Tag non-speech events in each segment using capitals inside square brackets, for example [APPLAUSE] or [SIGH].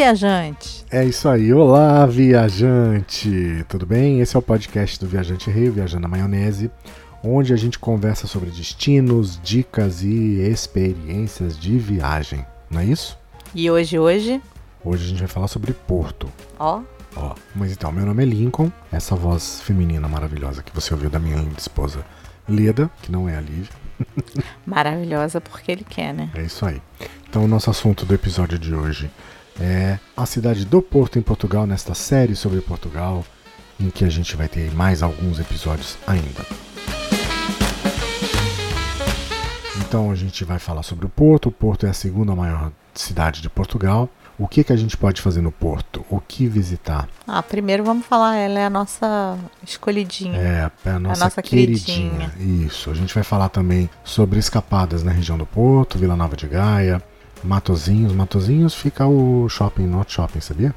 viajante! É isso aí, olá, viajante! Tudo bem? Esse é o podcast do Viajante Rio, Viajando na Maionese, onde a gente conversa sobre destinos, dicas e experiências de viagem, não é isso? E hoje, hoje? Hoje a gente vai falar sobre Porto. Ó. Ó, mas então, meu nome é Lincoln, essa voz feminina maravilhosa que você ouviu da minha linda esposa Leda, que não é a Lívia. Maravilhosa porque ele quer, né? É isso aí. Então, o nosso assunto do episódio de hoje é a cidade do Porto em Portugal, nesta série sobre Portugal, em que a gente vai ter mais alguns episódios ainda. Então, a gente vai falar sobre o Porto. O Porto é a segunda maior cidade de Portugal. O que, que a gente pode fazer no Porto? O que visitar? Ah, primeiro vamos falar, ela é a nossa escolhidinha. É, é a nossa, a nossa queridinha. queridinha. Isso. A gente vai falar também sobre escapadas na região do Porto, Vila Nova de Gaia, Matozinhos. Matozinhos fica o shopping, not shopping, sabia?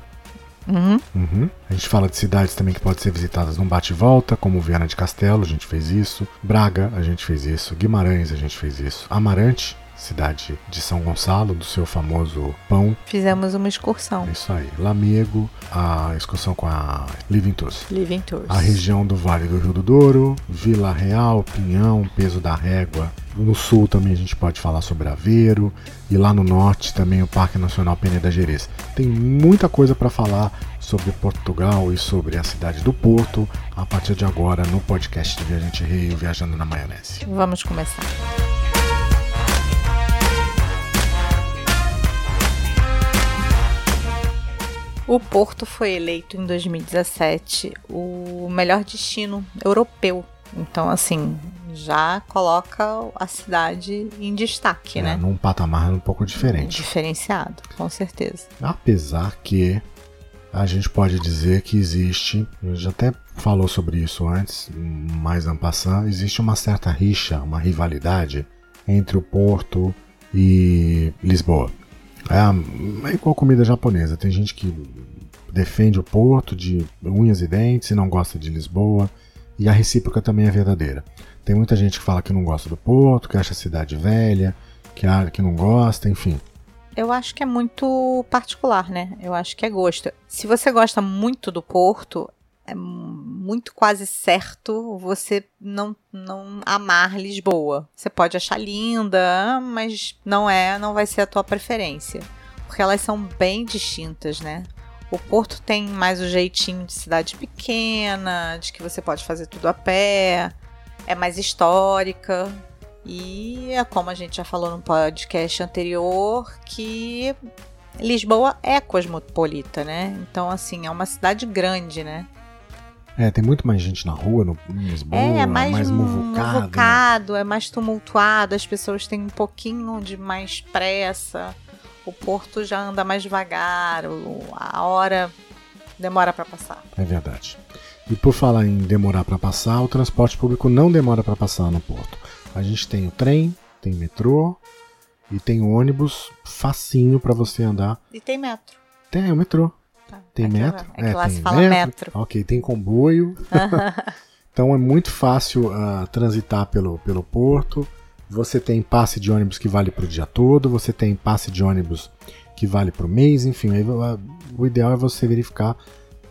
Uhum. Uhum. A gente fala de cidades também que podem ser visitadas num bate e volta, como Viana de Castelo, a gente fez isso. Braga, a gente fez isso. Guimarães, a gente fez isso. Amarante, cidade de São Gonçalo, do seu famoso pão. Fizemos uma excursão. Isso aí. Lamego, a excursão com a Living Tours. Living Tours. A região do Vale do Rio do Douro, Vila Real, Pinhão, Peso da Régua. No sul também a gente pode falar sobre Aveiro. E lá no norte também o Parque Nacional Peneda Gerês. Tem muita coisa para falar sobre Portugal e sobre a cidade do Porto a partir de agora no podcast de Viajante Rio Viajando na Maionese. Vamos começar. O Porto foi eleito em 2017 o melhor destino europeu. Então, assim, já coloca a cidade em destaque, É, né? num patamar um pouco diferente. Diferenciado, com certeza. Apesar que a gente pode dizer que existe, a gente até falou sobre isso antes, mais en passant, existe uma certa rixa, uma rivalidade entre o Porto e Lisboa. É, é igual comida japonesa, tem gente que defende o Porto de unhas e dentes e não gosta de Lisboa, e a recíproca também é verdadeira. Tem muita gente que fala que não gosta do Porto, que acha a cidade velha, que, que não gosta, enfim. Eu acho que é muito particular, né? Eu acho que é gosto. Se você gosta muito do Porto, é muito quase certo você não, não amar Lisboa. Você pode achar linda, mas não é, não vai ser a tua preferência. Porque elas são bem distintas, né? O Porto tem mais o jeitinho de cidade pequena, de que você pode fazer tudo a pé, é mais histórica. E é como a gente já falou no podcast anterior, que Lisboa é cosmopolita, né? Então, assim, é uma cidade grande, né? É, tem muito mais gente na rua, no, em Lisboa, é mais, mais muvucado. né? muvucado, é mais tumultuado, as pessoas têm um pouquinho de mais pressa. O porto já anda mais devagar, a hora demora para passar. É verdade. E por falar em demorar para passar, o transporte público não demora para passar no porto. A gente tem o trem, tem metrô e tem o ônibus facinho para você andar. E tem metro. Tem o metrô. Tá? Tem é que- metro? É que lá tem se fala metro. Ok, tem comboio. [LAUGHS] então é muito fácil ah, transitar pelo, pelo porto. Você tem passe de ônibus que vale para o dia todo. Você tem passe de ônibus que vale para o mês. Enfim, aí, o ideal é você verificar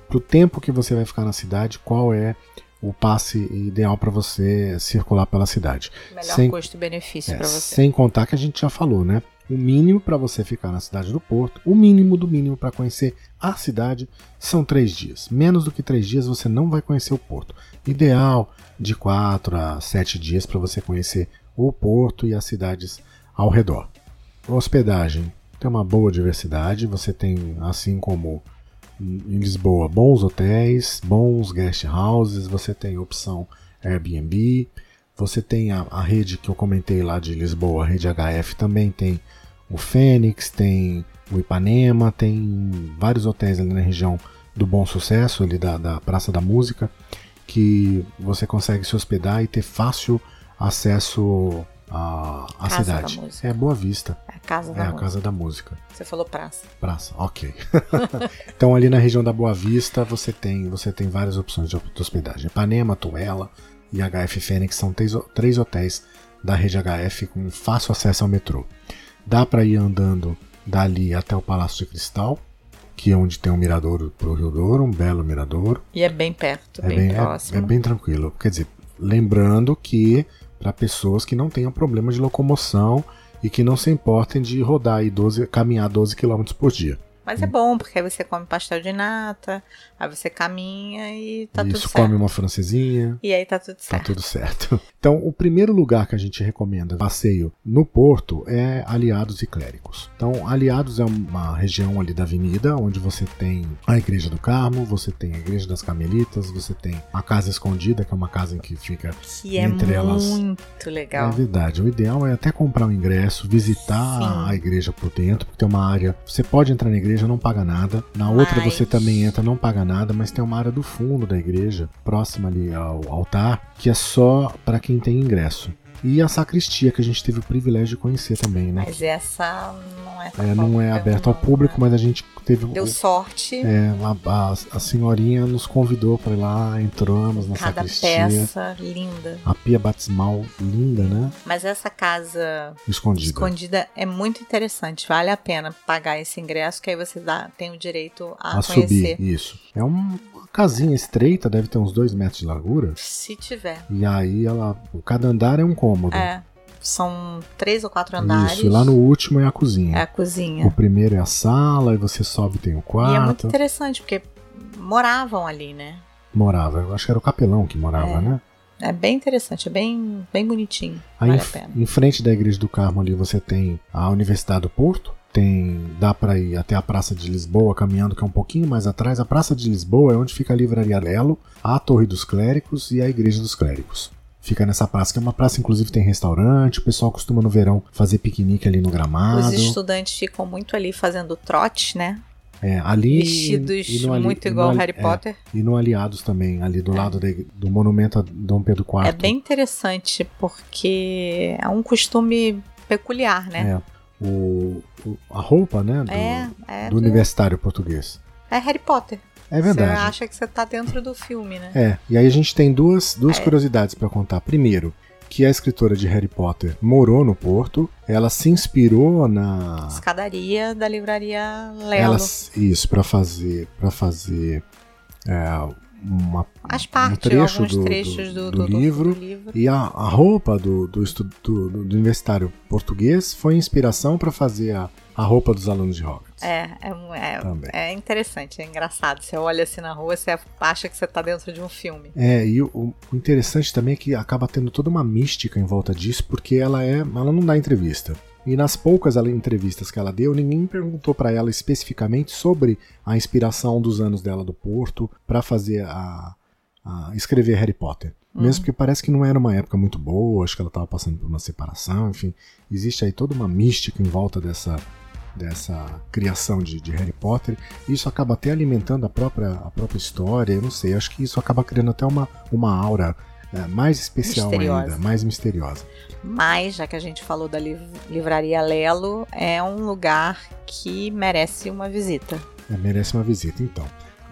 para o tempo que você vai ficar na cidade qual é o passe ideal para você circular pela cidade. Melhor custo-benefício É, para você. sem contar que a gente já falou, né? O mínimo para você ficar na cidade do Porto, o mínimo do mínimo para conhecer a cidade são três dias. Menos do que três dias você não vai conhecer o Porto. Ideal de quatro a sete dias para você conhecer o Porto e as cidades ao redor. Hospedagem tem uma boa diversidade. Você tem, assim como em Lisboa, bons hotéis, bons guest houses. Você tem opção Airbnb. Você tem a, a rede que eu comentei lá de Lisboa, a rede HF também tem o Fênix, tem o Ipanema, tem vários hotéis ali na região do Bom Sucesso, ali da, da Praça da Música, que você consegue se hospedar e ter fácil acesso à, à cidade. É Boa Vista, É a casa é da a música. Casa da Música. Você falou praça. Praça, ok. [LAUGHS] então ali na região da Boa Vista você tem, você tem várias opções de hospedagem. Ipanema, Tuela e HF Fênix são três, hotéis da rede HF com fácil acesso ao metrô. Dá para ir andando dali até o Palácio de Cristal, que é onde tem um mirador pro Rio Douro, um belo mirador. E é bem perto, É bem, bem, é- próximo. é bem tranquilo. Quer dizer, lembrando que para pessoas que não tenham problema de locomoção e que não se importem de rodar aí 12, caminhar 12 km por dia. Mas é bom, porque aí você come pastel de nata, aí você caminha e tá Isso, tudo certo. come uma francesinha. E aí tá tudo Tá certo. tudo certo. [LAUGHS] Então, o primeiro lugar que a gente recomenda passeio no Porto é Aliados e Clérigos. Então, Aliados é uma região ali da avenida onde você tem a Igreja do Carmo, você tem a Igreja das Carmelitas, você tem a Casa Escondida, que é uma casa em que fica. Que é Entre elas- muito É legal. verdade. O ideal é até comprar um ingresso, visitar Sim. a igreja por dentro, porque tem uma área. Você pode entrar na igreja, não paga nada. Na outra Mas- você também entra, não paga nada, mas tem uma área do fundo da igreja, próxima ali ao altar, que é só para quem tem ingresso. E a sacristia, que a gente teve o privilégio de conhecer também, né? Mas essa não é É, não é aberto ao público, mas a gente teve. Deu o- sorte. é, a, a- senhorinha nos convidou para ir lá, entramos na Cada sacristia. peça linda. A pia batismal linda, né? Mas essa casa Escondida. escondida é muito interessante. Vale a pena pagar esse ingresso, que aí você dá, tem o direito a, a conhecer. subir, isso. É uma casinha estreita, deve ter uns dois metros de largura. Se tiver. E aí ela. Cada andar é um cômodo. É. São três ou quatro andares. Isso, e lá no último é a cozinha. É a cozinha. O primeiro é a sala, e você sobe e tem o E é muito quarto. interessante, porque moravam ali, né? morava, eu acho que era o capelão que morava, É. né? É bem interessante, é bem, bem bonitinho. Aí vale em, a pena. em frente da igreja do Carmo ali você tem a Universidade do Porto. Tem, dá para ir até a Praça de Lisboa caminhando que é um pouquinho mais atrás. A Praça de Lisboa é onde fica a Livraria Lelo, a Torre dos Clérigos e a Igreja dos Clérigos. Fica nessa praça, que é uma praça, inclusive tem restaurante. O pessoal costuma no verão fazer piquenique ali no gramado. Os estudantes ficam muito ali fazendo trote, né? É, ali Vestidos e no ali- muito e igual ali- Harry é, Potter. e no Aliados também, ali do lado da- do monumento a Dom Pedro IV. É bem interessante, porque é um costume peculiar, né? É, o, o- a roupa, né, do, É, é, do universitário português. é Harry Potter. É verdade. Você acha que você tá dentro do filme, né? É, e aí a gente tem duas, duas É. curiosidades pra contar. Primeiro, que a escritora de Harry Potter morou no Porto, ela se inspirou na Escadaria da livraria Lelo. ela, isso para fazer para fazer é, uma, As um partes, trecho alguns do, trechos do, do, do livro do livro. e a, a roupa do, do, estu- do, do universitário português foi inspiração para fazer a, a roupa dos alunos de Hogwarts. É, é, um- é, é interessante, é engraçado. Você olha assim na rua, você acha que você tá dentro de um filme. É, e o, o interessante também é que acaba tendo toda uma mística em volta disso, porque ela é, ela não dá entrevista. E nas poucas entrevistas que ela deu, ninguém perguntou pra ela especificamente sobre a inspiração dos anos dela do Porto pra fazer a, a escrever Harry Potter. Mesmo porque parece que não era uma época muito boa, acho que ela estava passando por uma separação, enfim, existe aí toda uma mística em volta dessa dessa criação de, de Harry Potter. Isso acaba até alimentando a própria, a própria história. Eu não sei, acho que isso acaba criando até uma, uma aura é, mais especial Misteriosa. ainda, mais misteriosa. Mas, já que a gente falou da liv- livraria Lelo, é um lugar que merece uma visita. É, merece uma visita, então.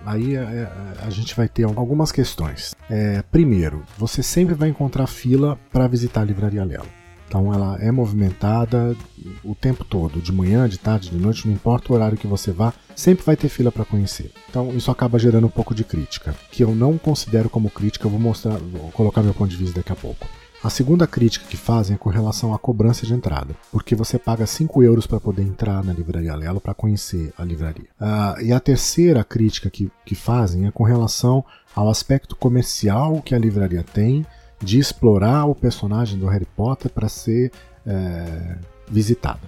Aí é, é, a gente vai ter algumas questões. É, primeiro, você sempre vai encontrar fila para visitar a livraria Lelo. Então ela é movimentada o tempo todo, de manhã, de tarde, de noite, não importa o horário que você vá, sempre vai ter fila para conhecer. Então isso acaba gerando um pouco de crítica, que eu não considero como crítica, eu vou mostrar, vou colocar meu ponto de vista daqui a pouco. A segunda crítica que fazem é com relação à cobrança de entrada, porque você paga 5 euros para poder entrar na livraria Lelo para conhecer a livraria. Ah, e a terceira crítica que, que fazem é com relação ao aspecto comercial que a livraria tem de explorar o personagem do Harry Potter para ser é, visitada.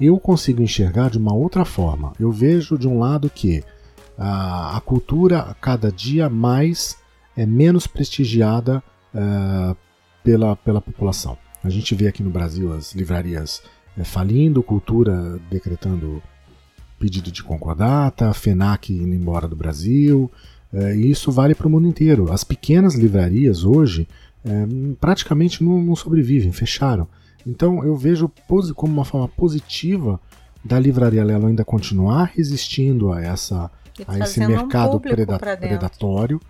Eu consigo enxergar de uma outra forma. Eu vejo de um lado que a, a cultura cada dia mais é menos prestigiada é, pela, pela população. A gente vê aqui no Brasil as livrarias é, falindo, cultura decretando pedido de concordata, FENAC indo embora do Brasil, é, e isso vale para o mundo inteiro. As pequenas livrarias hoje é, praticamente não, não sobrevivem, fecharam. Então eu vejo como uma forma positiva da livraria Lelo ainda continuar resistindo a, essa, a esse um mercado público preda- predatório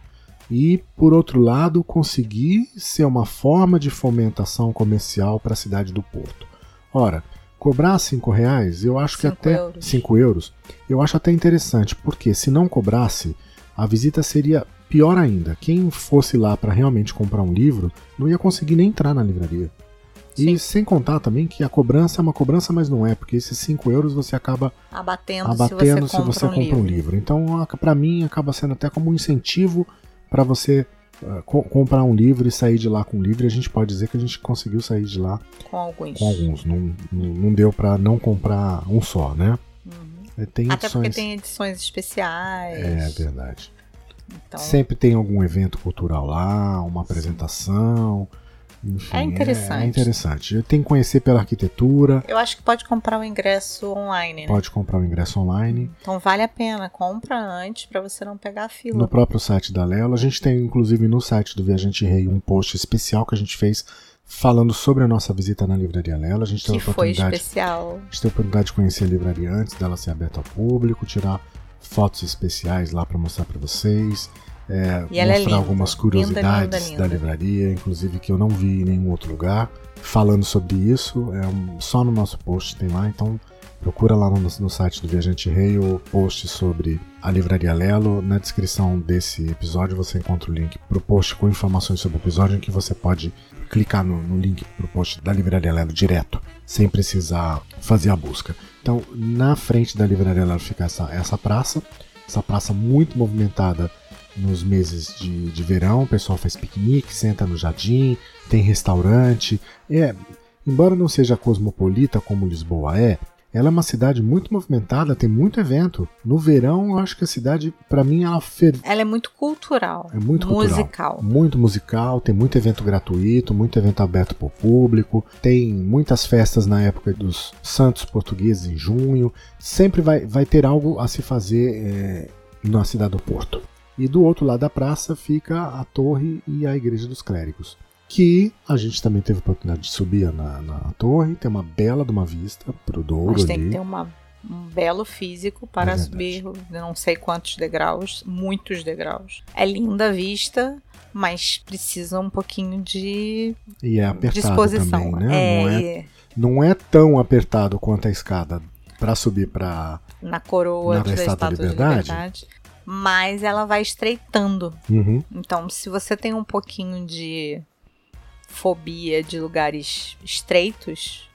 e, por outro lado, conseguir ser uma forma de fomentação comercial para a cidade do Porto. Ora, Cobrar 5 reais, eu acho que Cinco até euros. 5 euros, eu acho até interessante, porque se não cobrasse, a visita seria pior ainda. Quem fosse lá para realmente comprar um livro não ia conseguir nem entrar na livraria. Sim. E sem contar também que a cobrança é uma cobrança, mas não é, porque esses 5 euros você acaba Abatendo, abatendo se você compra, um, livro. livro. Então, para mim, acaba sendo até como um incentivo para você uh, co comprar um livro e sair de lá com um livro. E a gente pode dizer que a gente conseguiu sair de lá Com alguns. com alguns. Não, não, deu para não comprar um só, né? Uhum. Tem Até porque tem edições especiais. É verdade. Então, Sempre tem algum evento cultural lá, uma apresentação. Enfim, É interessante. É, interessante. Tem que conhecer pela arquitetura. eu acho que pode comprar o ingresso online. né? Pode comprar o ingresso online. Então vale a pena. Compra antes para você não pegar a fila. No próprio site da Lela. A gente tem, inclusive, no site do Viajante Rei um post especial que a gente fez falando sobre a nossa visita na Livraria Lela. A gente teve que a foi oportunidade, especial. a gente teve a oportunidade de conhecer a livraria antes dela ser aberta ao público, tirar fotos especiais lá para mostrar para vocês. É, é mostrar linda. algumas curiosidades linda, linda. da livraria, inclusive que eu não vi em nenhum outro lugar. Falando sobre isso, é um- só no nosso post tem lá, então procura lá no, no site do Viajante Rei o post sobre a Livraria Lelo. Na descrição desse episódio você encontra o link pro post com informações sobre o episódio em que você pode clicar no, no link pro post da Livraria Lelo direto, sem precisar fazer a busca. Então, na frente da Livraria Lelo fica essa, essa praça, essa praça muito movimentada nos meses de, de verão, o pessoal faz piquenique, senta no jardim, tem restaurante. É, embora não seja cosmopolita como Lisboa é, ela é uma cidade muito movimentada, tem muito evento. No verão, eu acho que a cidade, para mim, ela fer... Ela é muito cultural. É muito cultural. musical. muito musical, tem muito evento gratuito, muito evento aberto para o público, tem muitas festas na época dos santos portugueses em junho. Sempre vai, vai ter algo a se fazer é, na cidade do Porto. E do outro lado da praça fica a torre e a igreja dos clérigos. Que a gente também teve a oportunidade de subir na, na torre, tem uma bela de uma vista pro Douro Mas tem ali. que ter uma, um belo físico para É subir não sei quantos degraus, muitos degraus. É linda a vista, mas precisa um pouquinho de E é apertado disposição. também, né? É, Não, é, não é tão apertado quanto a escada para subir para na coroa Na da Estátua da de Liberdade? Liberdade. Mas ela vai estreitando. Uhum. Então, se você tem um pouquinho de fobia de lugares estreitos,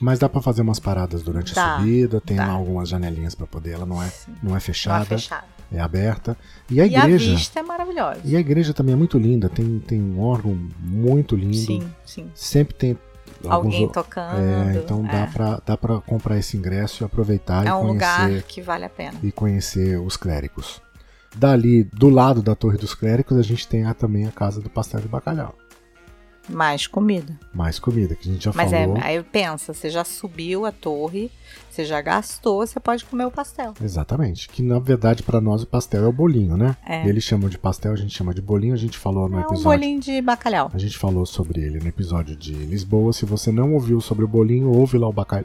Mas dá pra fazer umas paradas durante Dá, a subida, tem dá. lá algumas janelinhas pra poder, ela não é, sim, não é não é fechada, é aberta. E a E a igreja, vista é maravilhosa. e a igreja também é muito linda, tem, tem um órgão muito lindo, Sim, sim. sempre tem alguns Alguém tocando. é, então dá é. pra, dá pra comprar esse ingresso e aproveitar É e um lugar conhecer que vale a pena. e conhecer os clérigos. Dali, do lado da Torre dos Clérigos, a gente tem a- também a Casa do Pastel de Bacalhau. Mais comida. Mais comida, que a gente já Mas é, falou. aí pensa, você já subiu a torre, você já gastou, você pode comer o pastel. Exatamente. Que na verdade para nós o pastel é o bolinho, né? É. Eles chamam de pastel, a gente chama de bolinho. A gente falou no É um episódio. bolinho de bacalhau. A gente falou sobre ele no episódio de Lisboa. Se você não ouviu sobre o bolinho, ouve lá o, baca...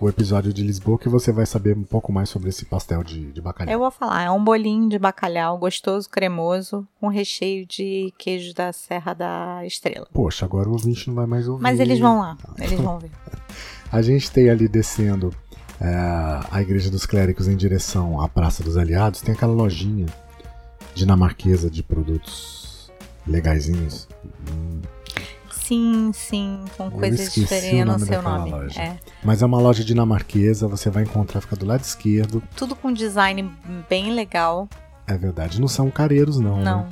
o, episódio de Lisboa que você vai saber um pouco mais sobre esse pastel de, de bacalhau. Eu vou falar, é um bolinho de bacalhau gostoso, cremoso, com recheio de queijo da Serra da Estrela. Poxa, agora o ouvinte não vai mais ouvir. Mas eles vão lá, eles vão ver. [LAUGHS] A gente tem ali descendo é, a Igreja dos Clérigos em direção à Praça dos Aliados, tem aquela lojinha dinamarquesa de produtos legaisinhos. Hum, Sim, sim, com coisas o diferentes, não sei o daquela nome. loja. É. Mas é uma loja dinamarquesa, você vai encontrar, fica do lado esquerdo. Tudo com design bem legal. É verdade, não são careiros não, Não, né?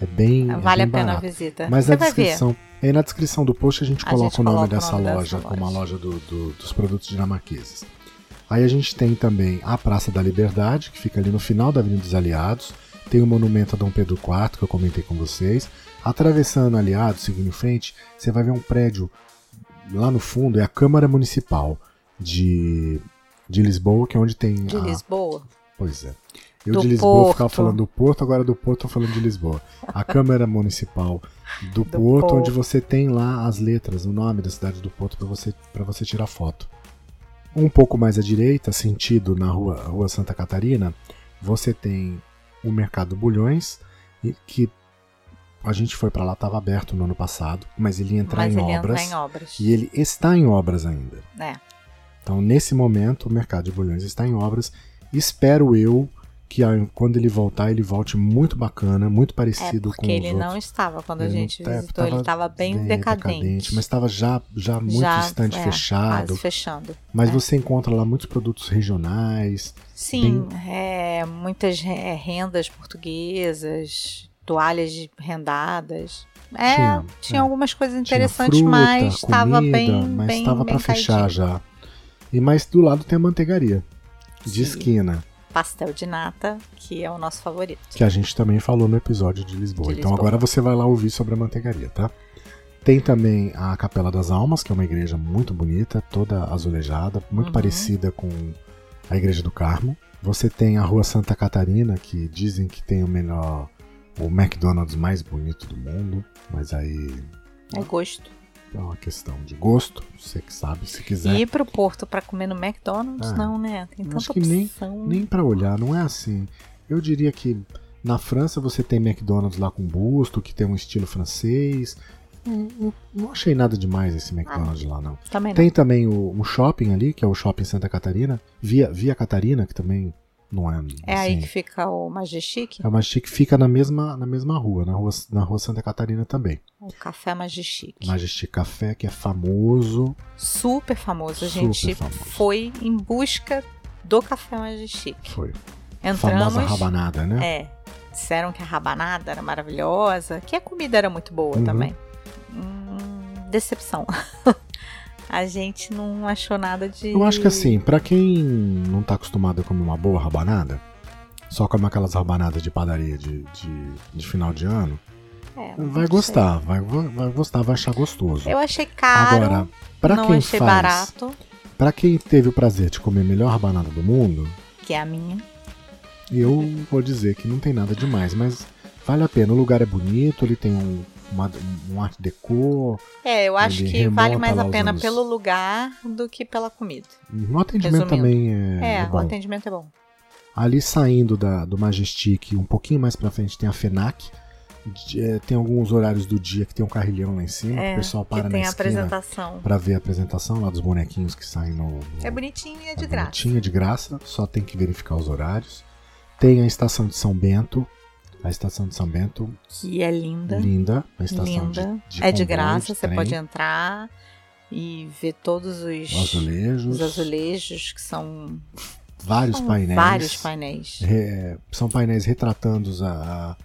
É bem é vale a bem pena a barato. visita. Mas Você na descrição, aí na descrição do post a gente A coloca gente o nome coloca o dessa nome dessa loja como a loja. loja do- do- dos produtos dinamarqueses. Aí a gente tem também a Praça da Liberdade, que fica ali no final da Avenida dos Aliados. Tem o monumento a Dom Pedro IV, que eu comentei com vocês. Atravessando Aliados, seguindo em frente, você vai ver um prédio lá no fundo, é a Câmara Municipal de, de Lisboa, que é onde tem De a, Lisboa. Pois é. Eu Do de Lisboa Porto. ficava falando do Porto, agora do Porto tô falando de Lisboa. A Câmara Municipal do, [LAUGHS] Porto, Porto. onde você tem lá as letras, o nome da cidade do Porto para você, pra você tirar foto. Um pouco mais à direita, sentido na rua, rua Santa Catarina, você tem o Mercado Bulhões, que a gente foi para lá, estava aberto no ano passado, mas ele ia entrar Mas em ele obras. entra em obras. E ele está em obras ainda. É. Então, nesse momento, o mercado de Bulhões está em obras. Espero eu que quando ele voltar, ele volte muito bacana, muito parecido é com os ele outros. não estava quando a Ele gente não tá- visitou, ele estava bem, decadente. mas estava já, já muito Já, estante é, fechado. Quase fechando. Mas é. você encontra lá muitos produtos regionais. Sim, é, muitas é, rendas portuguesas, toalhas rendadas. É, Tinha, tinha, é. algumas coisas interessantes, fruta, mas estava bem, mas bem, estava para fechar já. E mais do lado tem a manteigaria de Que- esquina, Pastel de nata, que é o nosso favorito. que a gente também falou no episódio de Lisboa. De então Lisboa. agora você vai lá ouvir sobre a manteigaria, tá? Tem também a Capela das Almas, que é uma igreja muito bonita, toda azulejada, muito Uhum. parecida com a Igreja do Carmo. Você tem a Rua Santa Catarina, que dizem que tem o melhor, o McDonald's mais bonito do mundo, mas aí É gosto. é uma questão de gosto, você que sabe, se quiser. E ir pro Porto pra comer no McDonald's, Ah, não, né? Tem tanta acho que nem- opção. Nem pra olhar, não é assim. Eu diria que na França você tem McDonald's lá com busto, que tem um estilo francês. Não, não- não achei nada demais esse McDonald's lá, não. Também não. Tem também o, um shopping ali, que é o Shopping Santa Catarina, Via, Via Catarina, que também não é. É aí assim, que fica o Majestic, É uma chique fica na mesma, na mesma rua, na rua, na rua Santa Catarina também. o Café Majestic. Majestic Café, que é famoso. Super famoso. A gente famoso. foi em busca do Café Majestic. Foi. Entramos. Famosa rabanada, né? É. Disseram que a rabanada era maravilhosa, que a comida era muito boa Uhum. também. Hum, decepção. [LAUGHS] a gente não achou nada de. Eu acho que assim, pra quem não tá acostumado a comer uma boa rabanada, só come aquelas rabanadas de padaria de, de, de final de ano, É, vai gostar, vai, vai gostar, vai achar gostoso. Eu achei caro. Agora, pra não quem achei faz, barato, pra quem teve o prazer de comer a melhor rabanada do mundo, que é a minha. eu vou dizer que não tem nada demais, mas vale a pena. O lugar é bonito, ele tem um, uma, um art deco, É, eu acho que vale mais a pena anos- pelo lugar do que pela comida. o atendimento Resumindo. também é, É, é o atendimento é bom. Ali saindo da, do Majestic, um pouquinho mais pra frente tem a FENAC. É, tem alguns horários do dia que tem um carrilhão lá em cima, É, o pessoal para na esquina apresentação. pra ver a apresentação lá dos bonequinhos que saem no. no É bonitinho e é é de graça. bonitinho, de graça, só tem que verificar os horários. Tem a estação de São Bento, a estação de São Bento, Que é linda. linda, a estação linda. de, de é de graça, você pode entrar e ver todos os, azulejos, os azulejos que são, vários são painéis. vários painéis. Re- são painéis retratando a, a,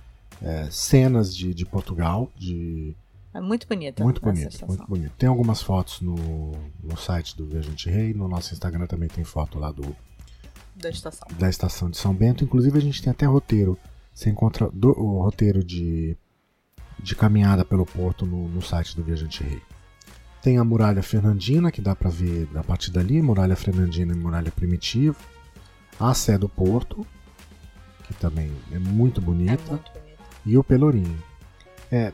é, cenas de, de Portugal, de É muito bonita. muito bonito, muito bonito. Tem algumas fotos no, no site do Viajante Rei, no nosso Instagram também tem foto lá do, Da estação. da estação de São Bento. Inclusive a gente tem até roteiro. Você encontra do- o roteiro de, de caminhada pelo porto no, no site do Viajante Rei. Tem a muralha Fernandina, que dá pra ver a partir dali, muralha Fernandina e muralha Primitiva. A Sé do Porto, que também é muito É bonita. muito bonita. e o Pelourinho. É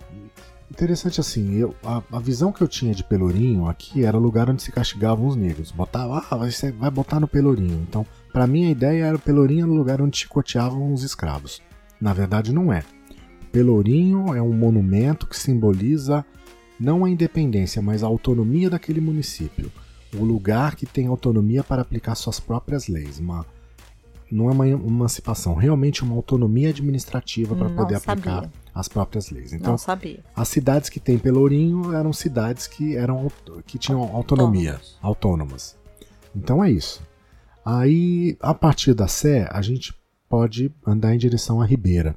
interessante assim, eu, a, a visão que eu tinha de Pelourinho aqui era o lugar onde se castigavam os negros. Botava, ah, vai, vai botar no Pelourinho. Então, pra mim a ideia era o Pelourinho no lugar onde chicoteavam os escravos. Na verdade, não é. Pelourinho é um monumento que simboliza não a independência, mas a autonomia daquele município. O lugar que tem autonomia para aplicar suas próprias leis. Uma, não é uma emancipação, realmente uma autonomia administrativa para poder sabia. aplicar as próprias leis. Então, as cidades que tem Pelourinho eram cidades que eram que tinham autonomia, Autônomas. autônomas. Então é isso. Aí, a partir da Sé, a gente pode andar em direção à Ribeira.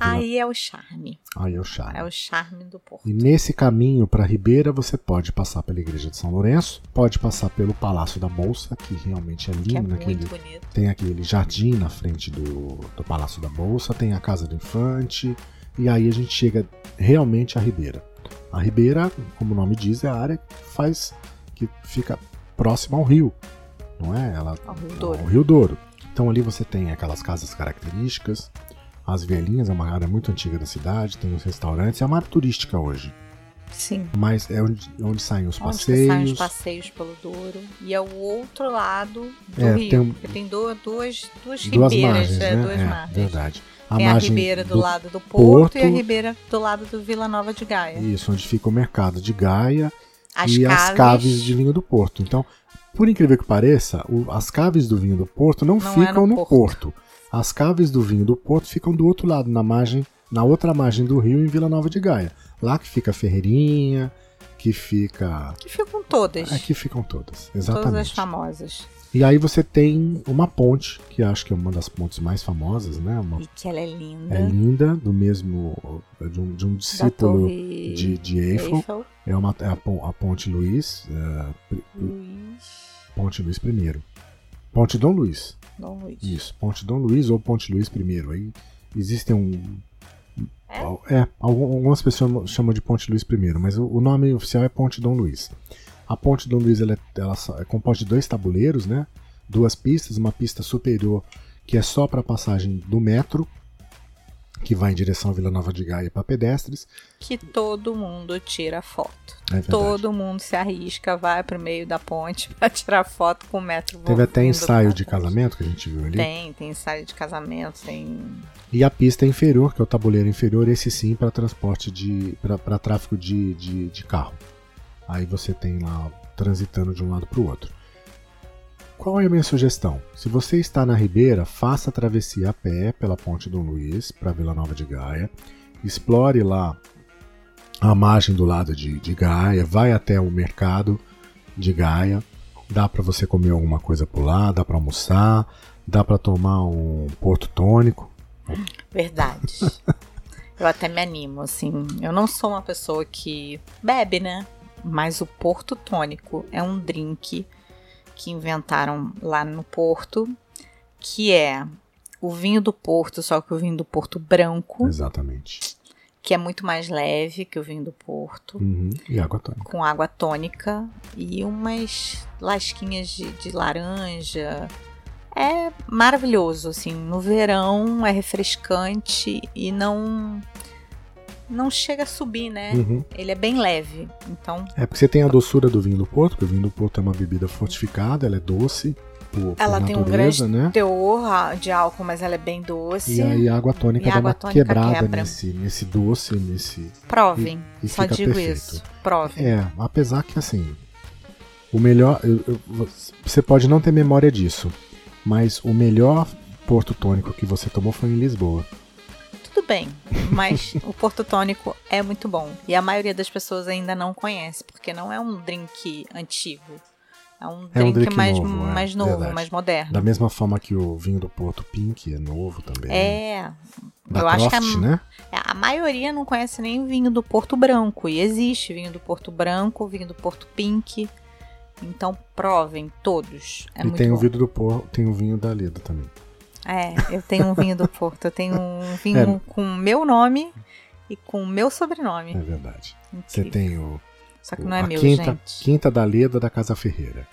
Aí é o charme. Aí é o charme. É o charme do Porto. E nesse caminho para Ribeira, você pode passar pela Igreja de São Lourenço, pode passar pelo Palácio da Bolsa, que realmente é Que é lindo, naquele, muito bonito. tem aquele jardim na frente do, do Palácio da Bolsa, tem a Casa do Infante, e aí a gente chega realmente à Ribeira. A Ribeira, como o nome diz, é a área que faz que fica próxima ao rio, não é? Ela Ao Rio Douro. ao Rio Douro. Então ali você tem aquelas casas características, as velhinhas, é uma área muito antiga da cidade, tem os restaurantes, é uma área turística hoje, Sim. mas é onde, onde saem os Onde que saem os passeios. passeios pelo Douro. E é o outro lado do É, rio. tem um- Porque tem do- duas, duas Duas ribeiras. margens, é, né? duas é, margens. verdade. A Tem a ribeira do, do lado do Porto, e a Porto. ribeira do lado do Vila Nova de Gaia. Isso, onde fica o mercado de Gaia. As e caves, as caves de vinho do Porto. Então, por incrível que pareça, o- as caves do vinho do Porto não, Não é ficam no no Porto. Porto. As caves do vinho do Porto ficam do outro lado, na margem, na outra margem do rio, em Vila Nova de Gaia. Lá que fica a Ferreirinha, que fica. que ficam todas. Aqui ficam todas, todas as exatamente. famosas. E aí você tem uma ponte, que acho que é uma das pontes mais famosas, né? Uma, E que ela é linda. é linda, do mesmo. de um, de um discípulo de, de Eiffel. Eiffel. É, uma, é a, a Ponte Luiz. é, Luiz. Ponte Luiz I. Ponte Dom Luiz. Dom Luiz. Isso, Ponte Dom Luiz ou Ponte Luiz I. Aí existem um. É? É, algum- algumas pessoas chamam- de Ponte Luiz I, mas o, nome oficial é Ponte Dom Luiz. A Ponte Dom Luiz ela, é- ela é composta de dois tabuleiros, né? Duas pistas, uma pista superior que é só para passagem do metro, que vai em direção à Vila Nova de Gaia para pedestres. Que todo mundo tira foto. É. Todo mundo se arrisca, vai pro meio da ponte [LAUGHS] pra tirar foto com o metro. Teve até ensaio de casamento que a gente viu ali. Tem, tem ensaio de casamento, tem. E a pista inferior, que é o tabuleiro inferior, esse sim para transporte de. para tráfego de, de, de carro. Aí você tem lá transitando de um lado para o outro. Qual é a minha sugestão? Se você está na Ribeira, faça a travessia a pé pela Ponte Dom Luiz para Vila Nova de Gaia. Explore lá a margem do lado de, de Gaia, vai até o mercado de Gaia. Dá para você comer alguma coisa por lá, dá para almoçar, dá para tomar um porto tônico. Verdade. [LAUGHS] eu até me animo, assim. Eu não sou uma pessoa que bebe, né? Mas o Porto Tônico é um drink que inventaram lá no Porto, que é o vinho do Porto, só que o vinho do Porto branco, Exatamente. que é muito mais leve que o vinho do Porto. Uhum. E água tônica. com água tônica e umas lasquinhas de, de laranja. É maravilhoso, assim. No verão é refrescante e não não chega a subir, né? Uhum. Ele é bem leve, então É porque você tem a doçura do vinho do Porto, porque o vinho do Porto é uma bebida fortificada, ela é doce por, por ela tem um natureza, grande né? teor de álcool, mas ela é bem doce. E aí a água tônica dá água uma tônica quebrada quebra. nesse, nesse doce, nesse. Provem, E- e só digo perfeito. isso. Provem. É, apesar que assim. O melhor. eu- eu- você pode não ter memória disso, mas o melhor porto tônico que você tomou foi em Lisboa. Bem, mas o Porto Tônico é muito bom. E a maioria das pessoas ainda não conhece, porque não é um drink antigo. É um É um drink, drink mais, novo, é, mais novo, mais moderno. Da mesma forma que o vinho do Porto Pink é novo também. É. Da eu acho que a, Croft, né? a maioria não conhece nem o vinho do Porto Branco. E existe vinho do Porto Branco, vinho do Porto Pink. Então provem todos. É e tem bom. o vinho do Porto, tem o vinho da Leda também. É, eu tenho um vinho do Porto. Eu tenho um vinho É. com o meu nome e com o meu sobrenome. É verdade. Você tem o, Só que o- não é meu, quinta, gente. quinta da Leda da Casa Ferreira.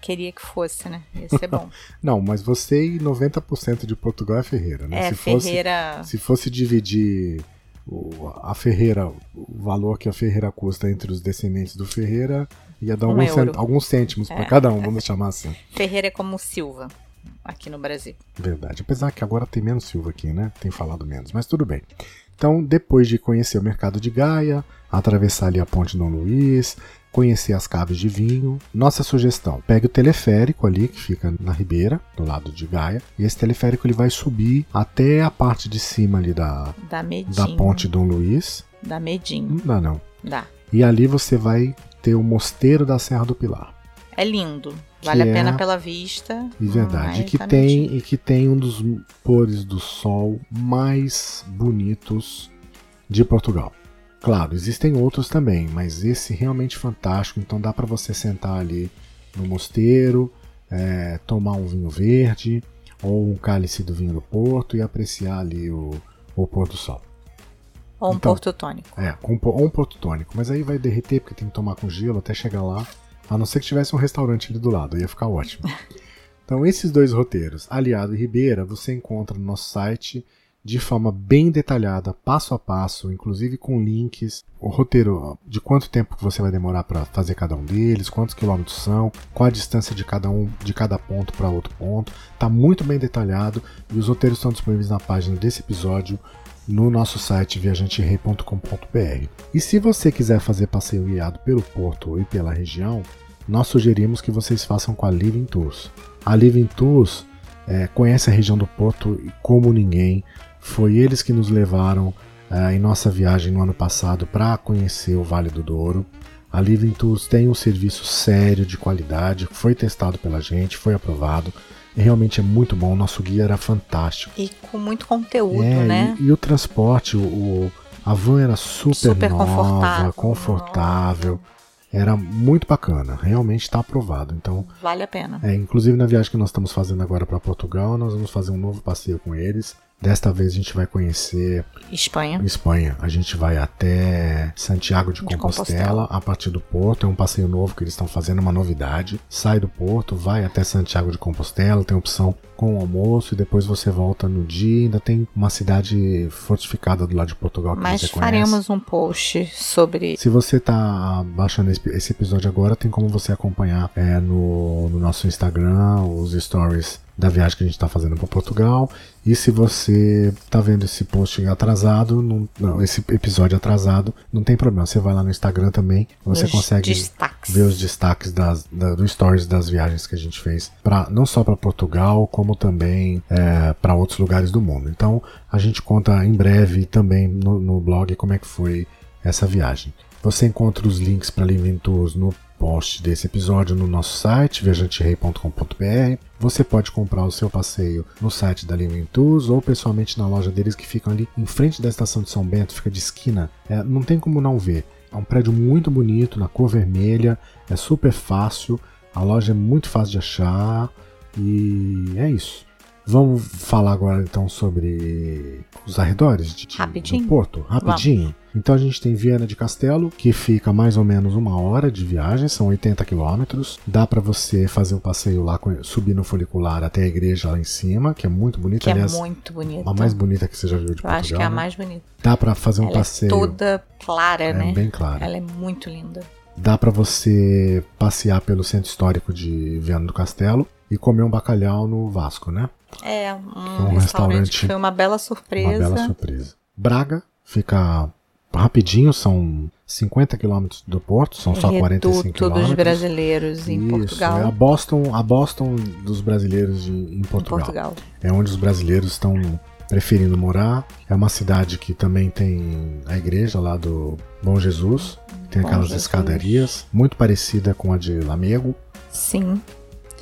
Queria que fosse, né? Ia ser bom. [LAUGHS] Não, mas você e 90% de Portugal é Ferreira, né? é, se, fosse, Ferreira. se fosse dividir o- a Ferreira, o valor que a Ferreira custa entre os descendentes do Ferreira, ia dar Um alguns, cent- alguns cêntimos para É. cada um, vamos chamar assim. Ferreira é como Silva, aqui no Brasil. Verdade. Apesar que agora tem menos Silva aqui, né? Tem falado menos, mas tudo bem. Então, depois de conhecer o mercado de Gaia, atravessar ali a ponte Dom Luiz, conhecer as caves de vinho, nossa sugestão, pegue o teleférico ali que fica na ribeira, do lado de Gaia, e esse teleférico ele vai subir até a parte de cima ali da, medinho. da ponte Dom Luiz. Dá medinho. Não dá não. Dá. E ali você vai ter o Mosteiro da Serra do Pilar. É lindo. Vale a pena é- pela vista. E verdade, e que dá tem e que tem um dos pôres do sol mais bonitos de Portugal. Claro, existem outros também, mas esse realmente fantástico. Então dá para você sentar ali no mosteiro, é, tomar um vinho verde ou um cálice do vinho do Porto e apreciar ali o, o pôr do sol. Ou um então- porto tônico. É, po- ou um porto tônico, mas aí vai derreter porque tem que tomar com gelo até chegar lá. A não ser que tivesse um restaurante ali do lado, ia ficar ótimo. [LAUGHS] Então, esses dois roteiros, Aliado e Ribeira, você encontra no nosso site de forma bem detalhada, passo a passo, inclusive com links, o roteiro de quanto tempo você vai demorar para fazer cada um deles, quantos quilômetros são, qual a distância de cada um, de cada ponto para outro ponto. Tá muito bem detalhado e os roteiros estão disponíveis na página desse episódio no nosso site viajanterei.com.br. E se você quiser fazer passeio guiado pelo porto e pela região, nós sugerimos que vocês façam com a Living Tours. A Living Tours é, conhece a região do porto como ninguém. Foi eles que nos levaram é, em nossa viagem no ano passado para conhecer o Vale do Douro. A Living Tours tem um serviço sério de qualidade, foi testado pela gente, foi aprovado. Realmente é muito bom, o nosso guia era fantástico. E com muito conteúdo, É, né? E, e o transporte, o, o- a van era super, Super nova, confortável. confortável. Era muito bacana, realmente está aprovado. Então, Vale a pena. é, inclusive na viagem que nós estamos fazendo agora para Portugal, nós vamos fazer um novo passeio com eles. Desta vez a gente vai conhecer Espanha. Espanha. A gente vai até Santiago de De Compostela, Compostela. a partir do Porto. É um passeio novo que eles estão fazendo, uma novidade. Sai do Porto, vai até Santiago de Compostela, tem opção com o almoço e depois você volta no dia. Ainda tem uma cidade fortificada do lado de Portugal que Mas você conhece. faremos um post sobre. Se você tá baixando esse episódio agora, tem como você acompanhar é, no, no nosso Instagram os stories da viagem que a gente está fazendo para Portugal. E se você tá vendo esse post atrasado, não, não, esse episódio atrasado, não tem problema. Você vai lá no Instagram também, você os consegue destaques. ver os destaques das, da, do stories das viagens que a gente fez, pra, não só para Portugal, como também para outros lugares do mundo. Então a gente conta em breve também no, no blog como é que foi essa viagem. Você encontra os links para Living Tours no post desse episódio no nosso site, viajanterei.com.br. Você pode comprar o seu passeio no site da Living Tours ou pessoalmente na loja deles que ficam ali em frente da estação de São Bento, fica de esquina. É, não tem como não ver. É um prédio muito bonito, na cor vermelha, é super fácil, a loja é muito fácil de achar e é isso. Vamos falar agora então sobre os arredores de, Rapidinho. do Porto, rapidinho. Então a gente tem Viana de Castelo, que fica mais ou menos uma hora de viagem, são 80 quilômetros. Dá para você fazer o passeio lá, subir no funicular até a igreja lá em cima, que é muito bonita, Que é aliás, muito bonita. a mais bonita que você já viu de Eu Portugal. acho que é a né? mais bonita. Dá para fazer um Ela passeio é toda clara, é, né? bem claro. Ela é muito linda. Dá para você passear pelo centro histórico de Viana do Castelo e comer um bacalhau no Vasco, né? É um, um restaurante, restaurante- foi uma bela surpresa. Uma bela surpresa. Braga fica rapidinho, são 50 quilômetros do Porto, são só 45 Reduto dos quilômetros. brasileiros em Isso, Portugal. é a Boston, a Boston dos brasileiros de- em Em Portugal. Portugal. É onde os brasileiros estão preferindo morar. É uma cidade que também tem a igreja lá do Bom Jesus. Tem Bom aquelas Jesus. escadarias, muito parecida com a de Lamego. Sim.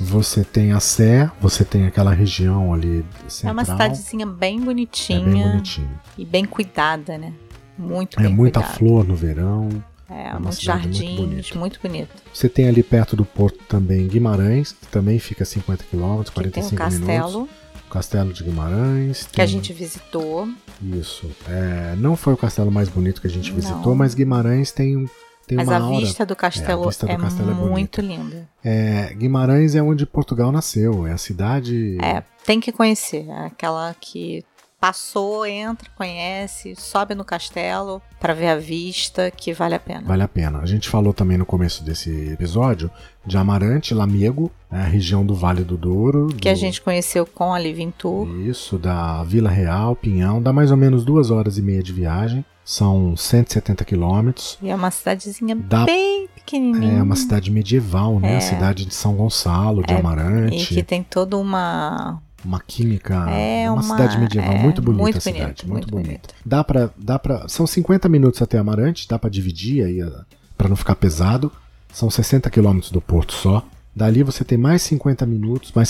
Você tem a Sé, você tem aquela região ali central. É uma cidadezinha bem É bonitinha bem bonitinho. e bem cuidada, né? Muito É muita flor no verão. É, uma muitos cidade muito jardins, bonita. muito, bonito. Você tem ali perto do porto também Guimarães, que também fica a 50 km, Que tem 45 um castelo minutos. O Castelo de Guimarães. que a tem- gente visitou. Isso. É, não foi o castelo mais bonito que a gente Não. visitou, mas Guimarães tem, um- tem Mas a aura. vista do castelo, É, a vista do é, castelo é muito linda. É, Guimarães é onde Portugal nasceu, é a cidade. É, tem que conhecer. É aquela que passou, entra, conhece, sobe no castelo pra ver a vista, que vale a pena. Vale a pena. A gente falou também no começo desse episódio de Amarante, Lamego, né, a região do Vale do Douro. Que a gente conheceu com a Living Tour. Isso, da Vila Real, Pinhão. Dá mais ou menos duas horas e meia de viagem. São 170 quilômetros. E é uma cidadezinha Dá- bem pequenininha. É uma cidade medieval, né? É. A cidade de São Gonçalo, de É, Amarante. E que tem toda uma. Uma química, É uma, uma- cidade medieval é, muito bonita muito a cidade, bonito, muito, muito bonita. bonito. Dá pra, dá pra, são 50 minutos até Amarante, dá pra dividir aí a- pra não ficar pesado. São 60 quilômetros do porto só. Dali você tem mais 50 minutos, mais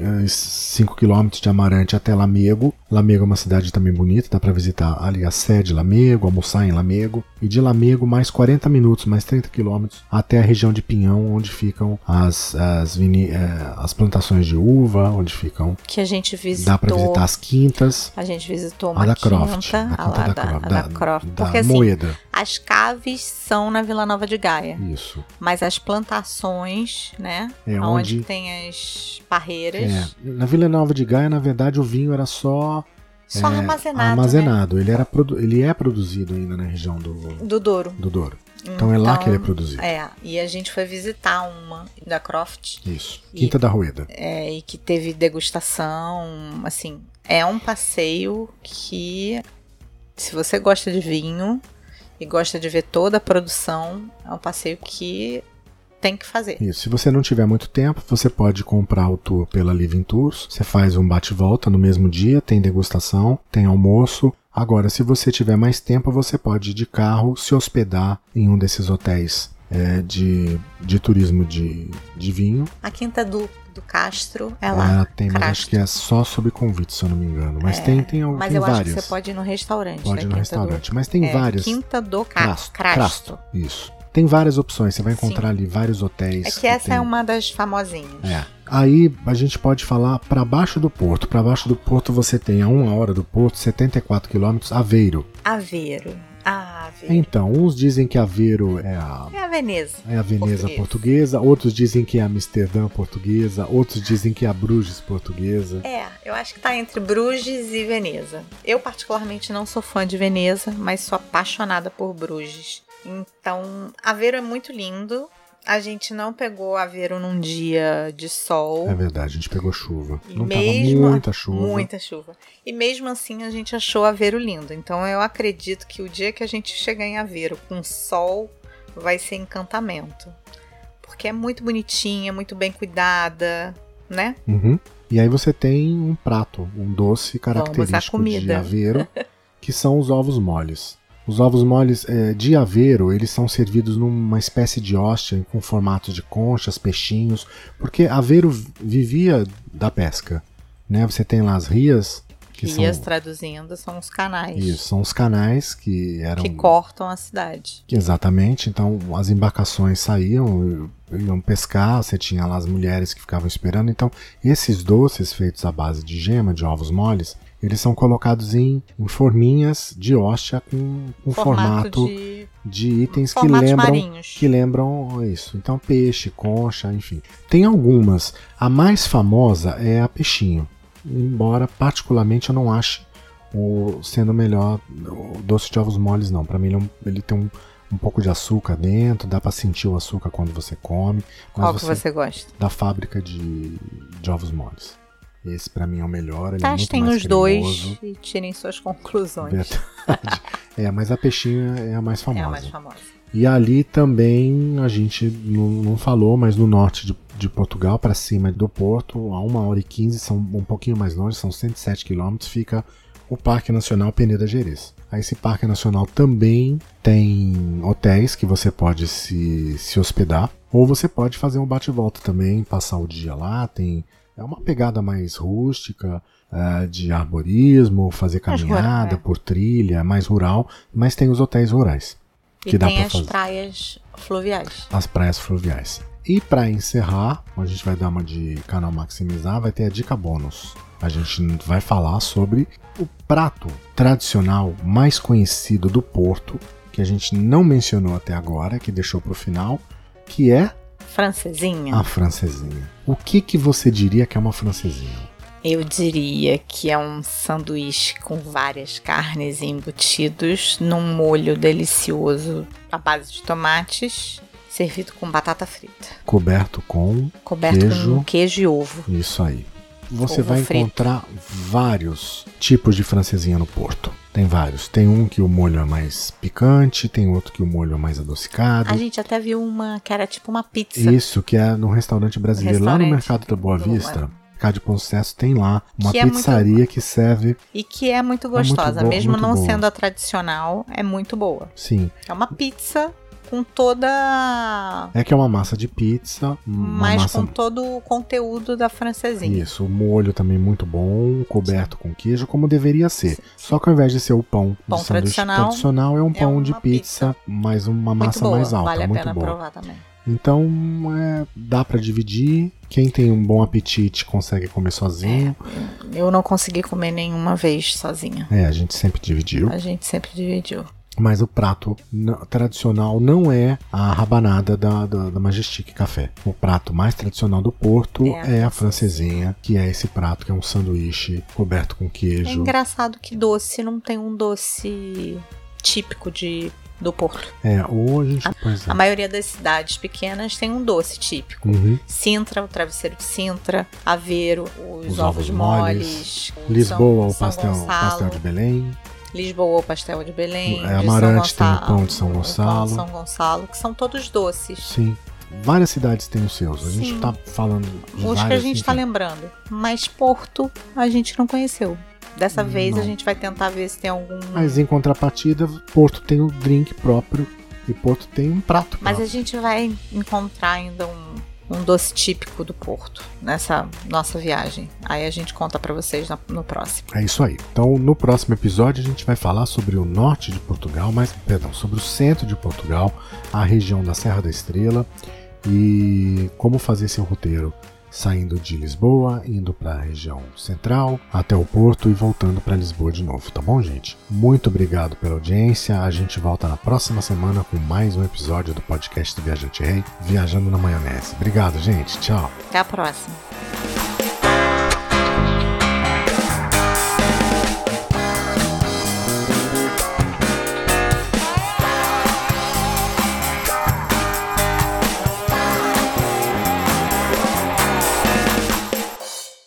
75 quilômetros de Amarante até Lamego. Lamego é uma cidade também bonita, dá pra visitar ali a sede de Lamego, almoçar em Lamego. E de Lamego mais 40 minutos, mais 30 quilômetros até a região de Pinhão, onde ficam as, as, vini- eh, as plantações de uva, onde ficam Que a gente visitou. Dá pra visitar as quintas. A gente visitou A uma da Croft. quinta, a a da, da, Croft. a Da, da Croft. da Porque assim, Moeda. As caves são na Vila Nova de Gaia. Isso. Mas as plantações, né? É onde onde. tem as parreiras, É, na Vila Nova de Gaia, na verdade, o vinho era só só é, armazenado. né? armazenado. Ele, era produ- ele é produzido ainda na região do, Do Douro. do Douro. Então, é lá que ele é produzido. É, e a gente foi visitar uma da Croft. Isso. E- Quinta da Rueda. é, e que teve degustação, assim, é um passeio que Se você gosta de vinho e gosta de ver toda a produção, é um passeio que tem que fazer. Isso. Se você não tiver muito tempo, você pode comprar o tour pela Living Tours. Você faz um bate-volta no mesmo dia, tem degustação, tem almoço. Agora, se você tiver mais tempo, você pode ir de carro se hospedar em um desses hotéis é, de, de turismo de, de vinho. A Quinta do, do Castro é lá. É, tem, mas Crasto. acho que é só sob convite, se eu não me engano. Mas É, tem, tem, Mas tem eu acho várias. que você pode ir no restaurante. Pode da ir no restaurante. Do, Mas tem é, várias. Quinta do Ca- Crasto, Crasto. Isso. Tem várias opções. Você vai Sim. encontrar ali vários hotéis. É que essa tem- é uma das famosinhas. É. Aí a gente pode falar para baixo do porto. Para baixo do porto você tem a uma hora do porto, 74 quilômetros, Aveiro. Aveiro. Ah. Então, uns dizem que Aveiro é a, É a Veneza. é a Veneza Português. portuguesa, outros dizem que é a Amsterdã portuguesa, outros dizem que é a Bruges portuguesa. É, eu acho que tá entre Bruges e Veneza. Eu, particularmente, não sou fã de Veneza, mas sou apaixonada por Bruges. Então, Aveiro é muito lindo. A gente não pegou Aveiro num dia de sol. É verdade, a gente pegou chuva. E Não mesmo- tava muita chuva. Muita chuva. E mesmo assim a gente achou Aveiro lindo. Então eu acredito que o dia que a gente chegar em Aveiro com sol vai ser encantamento. Porque é muito bonitinha, muito bem cuidada, né? Uhum. E aí você tem um prato, um doce característico de. Aveiro, [LAUGHS] que são os ovos moles. Os ovos moles eh, de Aveiro, eles são servidos numa espécie de hóstia com formato de conchas, peixinhos, porque Aveiro vivia da pesca, né? Você tem lá as rias, que Rias são traduzindo são os canais isso, são os canais que eram que cortam a cidade. Exatamente, então as embarcações saíam, iam pescar, você tinha lá as mulheres que ficavam esperando. Então, esses doces feitos à base de gema, de ovos moles, eles são colocados em, em forminhas de hóstia com um formato, de, de itens que lembram marinhos. que lembram isso. Então, peixe, concha, enfim. Tem algumas. A mais famosa é a peixinho. Embora, particularmente, eu não ache o sendo melhor o doce de ovos moles, não. Para mim, ele, é um- ele tem um, um pouco de açúcar dentro, dá para sentir o açúcar quando você come. Mas Qual que você gosta? da fábrica de, de ovos moles. Esse para mim é o melhor. Ele é muito Testem mais os dois cremoso. e tirem suas conclusões. Verdade. é, mas a peixinha é a mais É famosa. a mais famosa. E ali também a gente não, não falou, mas no norte de, de Portugal, para cima do Porto, a 1 hora e 15, são um pouquinho mais longe, são 107 quilômetros, fica o Parque Nacional Peneda Gerês. Esse Parque Nacional também tem hotéis que você pode se, se hospedar, ou você pode fazer um bate-volta também, passar o dia lá, tem é uma pegada mais rústica, eh, de arborismo, fazer caminhada é. por trilha, mais rural, mas tem os hotéis rurais E que dá tem as fazer. praias fluviais. as praias fluviais. E para encerrar, a gente vai dar uma de canal maximizar, vai ter a dica bônus. A gente vai falar sobre o prato tradicional mais conhecido do Porto, que a gente não mencionou até agora, que deixou para o final, que é Francesinha. a francesinha. O que que você diria que é uma francesinha? Eu diria que é um sanduíche com várias carnes embutidos num molho delicioso à base de tomates, servido com batata frita, Coberto com coberto Queijo. com queijo e ovo. isso aí. Você Ovo vai frito. encontrar vários tipos de francesinha no Porto. Tem vários. Tem um que o molho é mais picante, tem outro que o molho é mais adocicado. A gente até viu uma que era tipo uma pizza. Isso, que é no restaurante brasileiro, lá no Restaurante Mercado da Boa Vista. Mercado de Bom Sucesso tem lá uma Que é muito- pizzaria que serve, E que é muito gostosa, mesmo muito não boa. sendo a tradicional, é muito boa. sim. É uma pizza com toda. É que é uma massa de pizza, mas massa com todo o conteúdo da francesinha. Isso, o molho também muito bom, coberto com queijo, como deveria ser. Só que ao invés de ser o pão, Pão tradicional, tradicional, é um pão de uma pizza, mas uma Muito massa boa, mais alta, vale a muito pena boa. provar também. Então, é, dá pra dividir. Quem tem um bom apetite consegue comer sozinho. Eu não consegui comer nenhuma vez sozinha. É, a gente sempre dividiu. A gente sempre dividiu. Mas o prato tradicional não é a rabanada da, da, da Majestic Café. O prato mais tradicional do Porto É a é a francesinha, que é esse prato que é um sanduíche coberto com É queijo. engraçado que doce não tem um doce típico de, do Porto. É, hoje. Pois é. A maioria das cidades pequenas tem um doce típico. Uhum. Sintra, o travesseiro de Sintra, Aveiro, os, Os ovos, ovos moles, o Lisboa, São, o pastel, Gonçalo. pastel de Belém. Lisboa, o pastel de Belém. É, Amarante tem o pão de São o pão Gonçalo. de São Gonçalo, que são todos doces. Sim. Várias cidades têm os seus. A gente Sim. tá falando de Os que a gente tá enfim. lembrando. Mas Porto a gente não conheceu. Dessa vez Não. a gente vai tentar ver se tem algum. Mas em contrapartida, Porto tem um drink próprio e Porto tem um prato Mas a gente vai encontrar ainda um, um doce típico do Porto nessa nossa viagem. Aí a gente conta pra vocês na- no próximo. É isso aí. Então, no próximo episódio, a gente vai falar sobre o norte de Portugal, mas, perdão, sobre o centro de Portugal, a região da Serra da Estrela e como fazer seu roteiro saindo de Lisboa, indo para a região central, até o Porto e voltando para Lisboa de novo, tá bom, gente? Muito obrigado pela audiência. A gente volta na próxima semana com mais um episódio do podcast do Viajante Rei, Viajando na Maionese. Obrigado, gente. Tchau. Até a próxima.